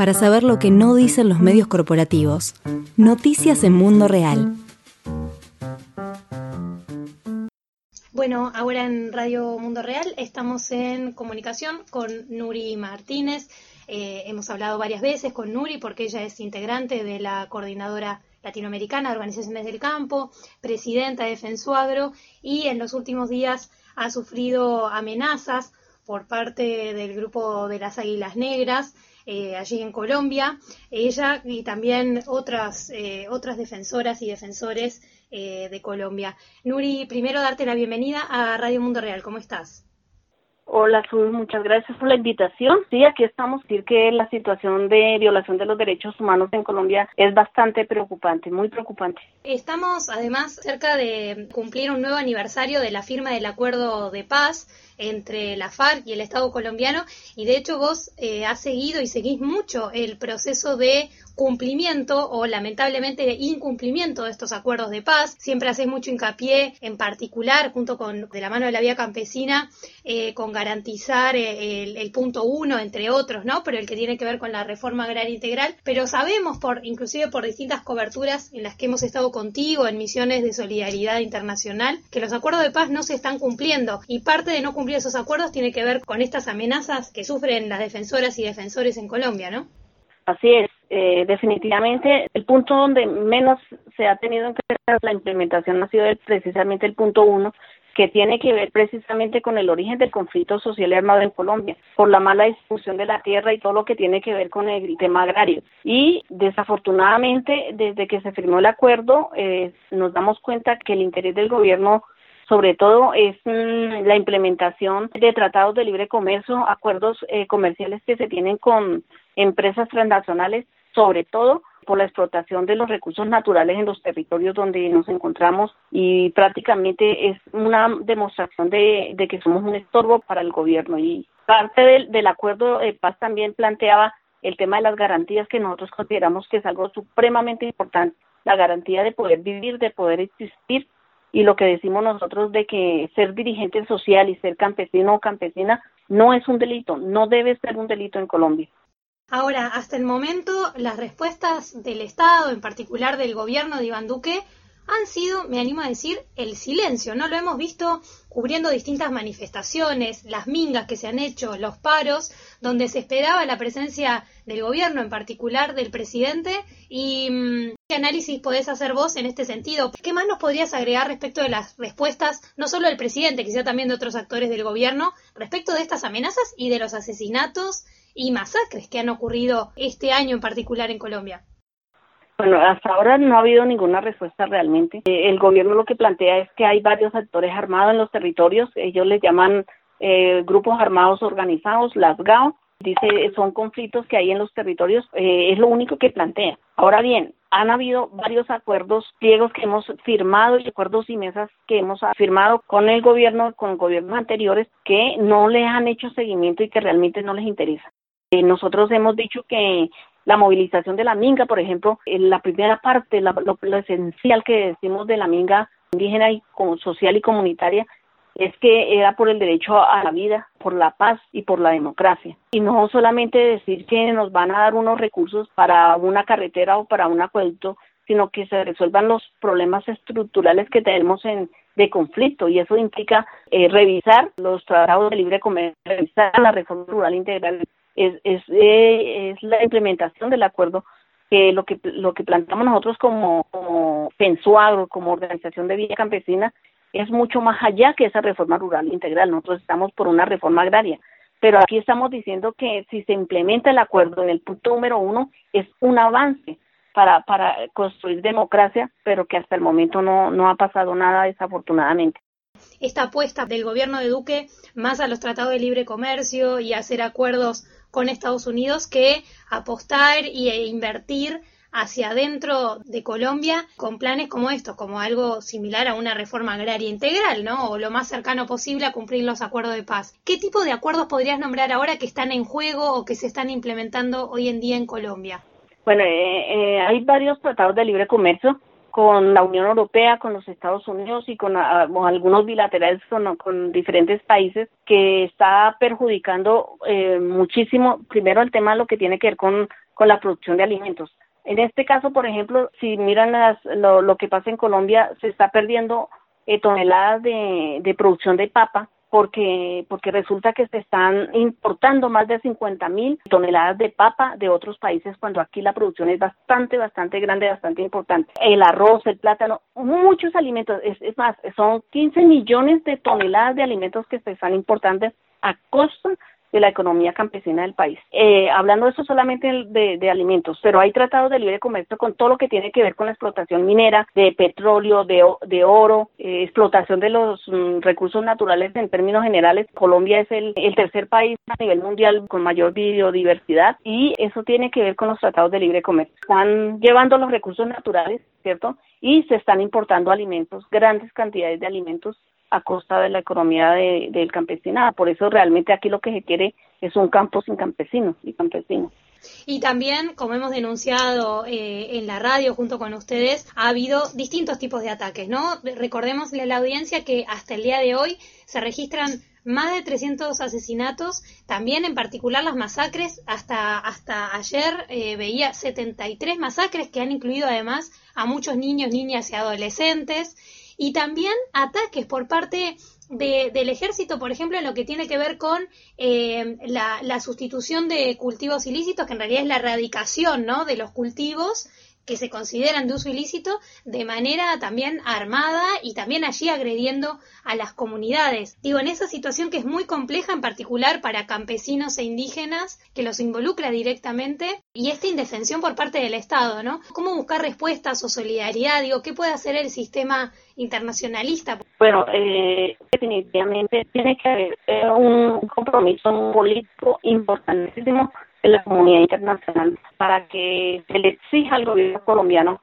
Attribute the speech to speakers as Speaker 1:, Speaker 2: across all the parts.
Speaker 1: para saber lo que no dicen los medios corporativos. Noticias en Mundo Real.
Speaker 2: Bueno, ahora en Radio Mundo Real estamos en comunicación con Nuri Martínez. Eh, hemos hablado varias veces con Nuri porque ella es integrante de la coordinadora latinoamericana de organizaciones del campo, presidenta de Defensuagro y en los últimos días ha sufrido amenazas por parte del grupo de las Águilas Negras eh, allí en Colombia. Ella y también otras, eh, otras defensoras y defensores eh, de Colombia. Nuri, primero darte la bienvenida a Radio Mundo Real. ¿Cómo estás?
Speaker 3: Hola, Sul, muchas gracias por la invitación. Sí, aquí estamos. Decir que la situación de violación de los derechos humanos en Colombia es bastante preocupante, muy preocupante.
Speaker 2: Estamos además cerca de cumplir un nuevo aniversario de la firma del acuerdo de paz entre la FARC y el Estado colombiano y de hecho vos eh, has seguido y seguís mucho el proceso de cumplimiento o lamentablemente de incumplimiento de estos acuerdos de paz. Siempre haces mucho hincapié en particular, junto con de la mano de la vía campesina, eh, con garantizar eh, el, el, punto uno, entre otros, ¿no? Pero el que tiene que ver con la reforma agraria integral. Pero sabemos, por inclusive por distintas coberturas en las que hemos estado contigo en misiones de solidaridad internacional, que los acuerdos de paz no se están cumpliendo y parte de no cumplir esos acuerdos tiene que ver con estas amenazas que sufren las defensoras y defensores en Colombia, ¿no?
Speaker 3: Así es, eh, definitivamente el punto donde menos se ha tenido en cuenta la implementación ha sido precisamente el punto uno, que tiene que ver precisamente con el origen del conflicto social y armado en Colombia, por la mala distribución de la tierra y todo lo que tiene que ver con el tema agrario. Y desafortunadamente, desde que se firmó el acuerdo, eh, nos damos cuenta que el interés del gobierno sobre todo es mm, la implementación de tratados de libre comercio, acuerdos eh, comerciales que se tienen con empresas transnacionales, sobre todo por la explotación de los recursos naturales en los territorios donde nos encontramos y prácticamente es una demostración de, que somos un estorbo para el gobierno y parte del, acuerdo de paz también planteaba el tema de las garantías que nosotros consideramos que es algo supremamente importante, la garantía de poder vivir, de poder existir y lo que decimos nosotros de que ser dirigente social y ser campesino o campesina no es un delito, no debe ser un delito en Colombia.
Speaker 2: Ahora, hasta el momento, las respuestas del Estado, en particular del gobierno de Iván Duque, han sido, me animo a decir, el silencio. No lo hemos visto cubriendo distintas manifestaciones, las mingas que se han hecho, los paros, donde se esperaba la presencia del gobierno, en particular del presidente. ¿Y mm, qué análisis podés hacer vos en este sentido? ¿Qué más nos podrías agregar respecto de las respuestas, no solo del presidente, quizá también de otros actores del gobierno, respecto de estas amenazas y de los asesinatos y masacres que han ocurrido este año en particular en Colombia?
Speaker 3: Bueno, hasta ahora no ha habido ninguna respuesta realmente. Eh, el gobierno lo que plantea es que hay varios actores armados en los territorios, ellos les llaman eh, grupos armados organizados, las GAO, dice son conflictos que hay en los territorios, eh, es lo único que plantea. Ahora bien, han habido varios acuerdos pliegos que hemos firmado y acuerdos y mesas que hemos firmado con el gobierno, con gobiernos anteriores que no les han hecho seguimiento y que realmente no les interesa. Nosotros hemos dicho que la movilización de la minga, por ejemplo, en la primera parte, lo, esencial que decimos de la minga indígena y como social y comunitaria es que era por el derecho a la vida, por la paz y por la democracia. Y no solamente decir que nos van a dar unos recursos para una carretera o para un acueducto, sino que se resuelvan los problemas estructurales que tenemos en, de conflicto y eso implica eh, revisar los tratados de libre comercio, revisar la reforma rural integral, es, es, eh, es la implementación del acuerdo que lo que lo que planteamos nosotros como, como Pensuagro, como organización de vida campesina, es mucho más allá que esa reforma rural integral. Nosotros estamos por una reforma agraria. Pero aquí estamos diciendo que si se implementa el acuerdo en el punto número uno, es un avance para, para construir democracia, pero que hasta el momento no, no ha pasado nada desafortunadamente
Speaker 2: esta apuesta del gobierno de Duque más a los tratados de libre comercio y hacer acuerdos con Estados Unidos que apostar e invertir hacia adentro de Colombia con planes como estos, como algo similar a una reforma agraria integral, ¿no? O lo más cercano posible a cumplir los acuerdos de paz. ¿Qué tipo de acuerdos podrías nombrar ahora que están en juego o que se están implementando hoy en día en Colombia?
Speaker 3: Bueno, eh, eh, hay varios tratados de libre comercio con la Unión Europea, con los Estados Unidos y con, ah, algunos bilaterales con, diferentes países que está perjudicando eh, muchísimo, primero el tema de lo que tiene que ver con, con la producción de alimentos. En este caso, por ejemplo, si miran lo, que pasa en Colombia, se está perdiendo eh, toneladas de producción de papa porque, porque resulta que se están importando más de 50 mil toneladas de papa de otros países cuando aquí la producción es bastante, bastante grande, bastante importante. El arroz, el plátano, muchos alimentos, es, es más, son 15 millones de toneladas de alimentos que se están importando a costa de la economía campesina del país. Eh, hablando de eso solamente de, alimentos, pero hay tratados de libre comercio con todo lo que tiene que ver con la explotación minera, de petróleo, de, oro, eh, explotación de los mm, recursos naturales en términos generales. Colombia es el, el tercer país a nivel mundial con mayor biodiversidad y eso tiene que ver con los tratados de libre comercio. Están llevando los recursos naturales, ¿cierto? Y se están importando alimentos, grandes cantidades de alimentos a costa de la economía de, del campesinado. Por eso realmente aquí lo que se quiere es un campo sin campesinos y campesinos.
Speaker 2: Y también, como hemos denunciado eh, en la radio junto con ustedes, ha habido distintos tipos de ataques, ¿no? Recordémosle a la audiencia que hasta el día de hoy se registran más de 300 asesinatos, también en particular las masacres, hasta, hasta ayer eh, veía 73 masacres que han incluido además a muchos niños, niñas y adolescentes y también ataques por parte del ejército, por ejemplo, en lo que tiene que ver con eh, la, la, sustitución de cultivos ilícitos, que en realidad es la erradicación ¿no? de los cultivos que se consideran de uso ilícito de manera también armada y también allí agrediendo a las comunidades. Digo, en esa situación que es muy compleja, en particular para campesinos e indígenas, que los involucra directamente, y esta indefensión por parte del Estado, ¿no? ¿Cómo buscar respuestas o solidaridad? Digo, ¿qué puede hacer el sistema internacionalista?
Speaker 3: Bueno, eh, definitivamente tiene que haber un compromiso político importantísimo de la comunidad internacional para que se le exija al gobierno colombiano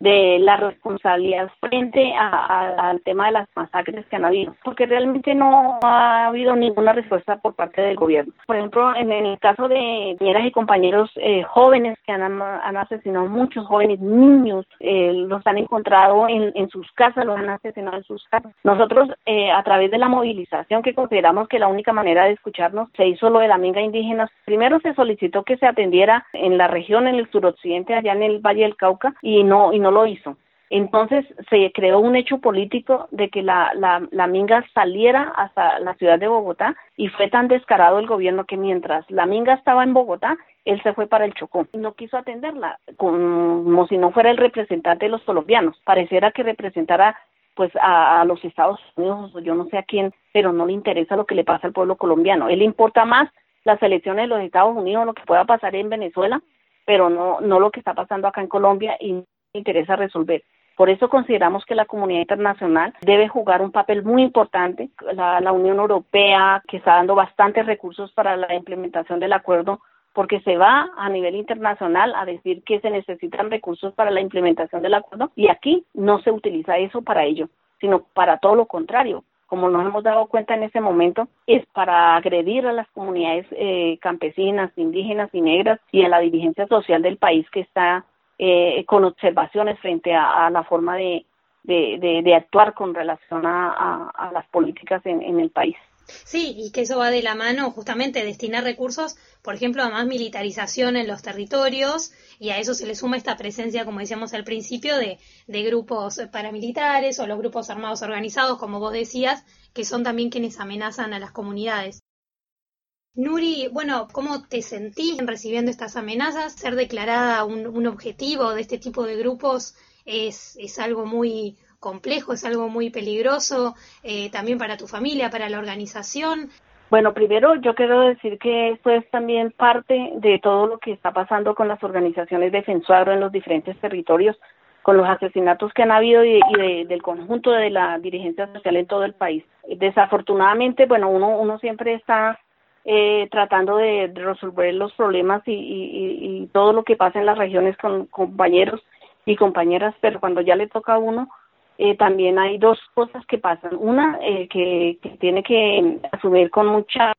Speaker 3: de la responsabilidad frente al tema de las masacres que han habido, porque realmente no ha habido ninguna respuesta por parte del gobierno. Por ejemplo, en, el caso de compañeras y compañeros eh, jóvenes que han, asesinado muchos jóvenes, niños, eh, los han encontrado en, en, sus casas, los han asesinado en sus casas. Nosotros, eh, a través de la movilización, que consideramos que la única manera de escucharnos, se hizo lo de la minga indígena. Primero se solicitó que se atendiera en la región, en el suroccidente, allá en el Valle del Cauca, y no, y no lo hizo. Entonces se creó un hecho político de que la, la, minga saliera hasta la ciudad de Bogotá y fue tan descarado el gobierno que mientras la minga estaba en Bogotá, él se fue para el Chocó no quiso atenderla, como si no fuera el representante de los colombianos. Pareciera que representara pues a, los Estados Unidos yo no sé a quién, pero no le interesa lo que le pasa al pueblo colombiano. Él importa más las elecciones de los Estados Unidos, lo que pueda pasar en Venezuela, pero no, no lo que está pasando acá en Colombia y interesa resolver. Por eso consideramos que la comunidad internacional debe jugar un papel muy importante. La, la, Unión Europea, que está dando bastantes recursos para la implementación del acuerdo, porque se va a nivel internacional a decir que se necesitan recursos para la implementación del acuerdo y aquí no se utiliza eso para ello, sino para todo lo contrario. Como nos hemos dado cuenta en ese momento, es para agredir a las comunidades eh, campesinas, indígenas y negras y a la dirigencia social del país que está eh, con observaciones frente a, la forma de, de, actuar con relación a, las políticas en, el país.
Speaker 2: Sí, y que eso va de la mano justamente destinar recursos, por ejemplo, a más militarización en los territorios y a eso se le suma esta presencia, como decíamos al principio, de, de grupos paramilitares o los grupos armados organizados, como vos decías, que son también quienes amenazan a las comunidades. Nuri, bueno, ¿cómo te sentís recibiendo estas amenazas? Ser declarada un, objetivo de este tipo de grupos es, es, algo muy complejo, es algo muy peligroso, eh, también para tu familia, para la organización.
Speaker 3: Bueno, primero yo quiero decir que esto es también parte de todo lo que está pasando con las organizaciones defensoras en los diferentes territorios, con los asesinatos que han habido y, del conjunto de la dirigencia social en todo el país. Desafortunadamente, bueno, uno, uno siempre está eh, tratando de, resolver los problemas y, y, todo lo que pasa en las regiones con compañeros y compañeras, pero cuando ya le toca a uno, eh, también hay dos cosas que pasan. Una, eh, que, que, tiene que asumir con mucha,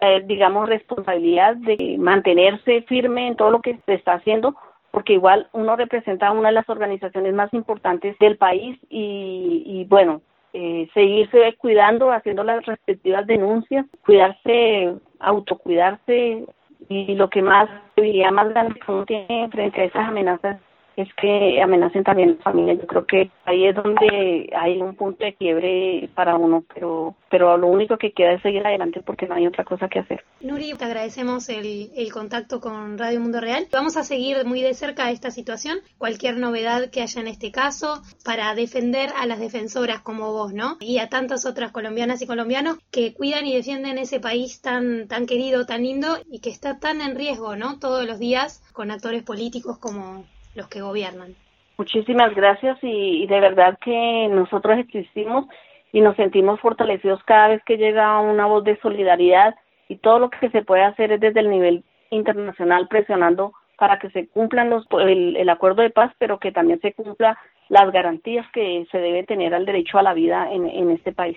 Speaker 3: eh, digamos, responsabilidad de mantenerse firme en todo lo que se está haciendo, porque igual uno representa a una de las organizaciones más importantes del país y, y bueno, eh, seguirse cuidando, haciendo las respectivas denuncias, cuidarse, autocuidarse y lo que más, diría más grande que uno tiene frente a esas amenazas es que amenacen también a la familia. Yo creo que ahí es donde hay un punto de quiebre para uno, pero pero lo único que queda es seguir adelante porque no hay otra cosa que hacer.
Speaker 2: Nuri, te agradecemos el, el contacto con Radio Mundo Real. Vamos a seguir muy de cerca esta situación, cualquier novedad que haya en este caso, para defender a las defensoras como vos, ¿no? Y a tantas otras colombianas y colombianos que cuidan y defienden ese país tan, tan querido, tan lindo y que está tan en riesgo, ¿no? Todos los días con actores políticos como, los que gobiernan.
Speaker 3: Muchísimas gracias y, de verdad que nosotros existimos y nos sentimos fortalecidos cada vez que llega una voz de solidaridad y todo lo que se puede hacer es desde el nivel internacional presionando para que se cumplan los, el, acuerdo de paz, pero que también se cumpla las garantías que se debe tener al derecho a la vida en, en este país.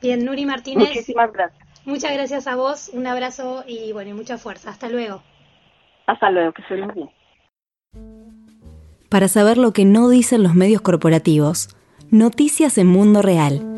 Speaker 2: Bien, Nuri Martínez.
Speaker 3: Muchísimas gracias.
Speaker 2: Muchas gracias a vos, un abrazo y bueno, y mucha fuerza. Hasta luego.
Speaker 3: Hasta luego, que estén bien
Speaker 1: para saber lo que no dicen los medios corporativos. Noticias en Mundo Real.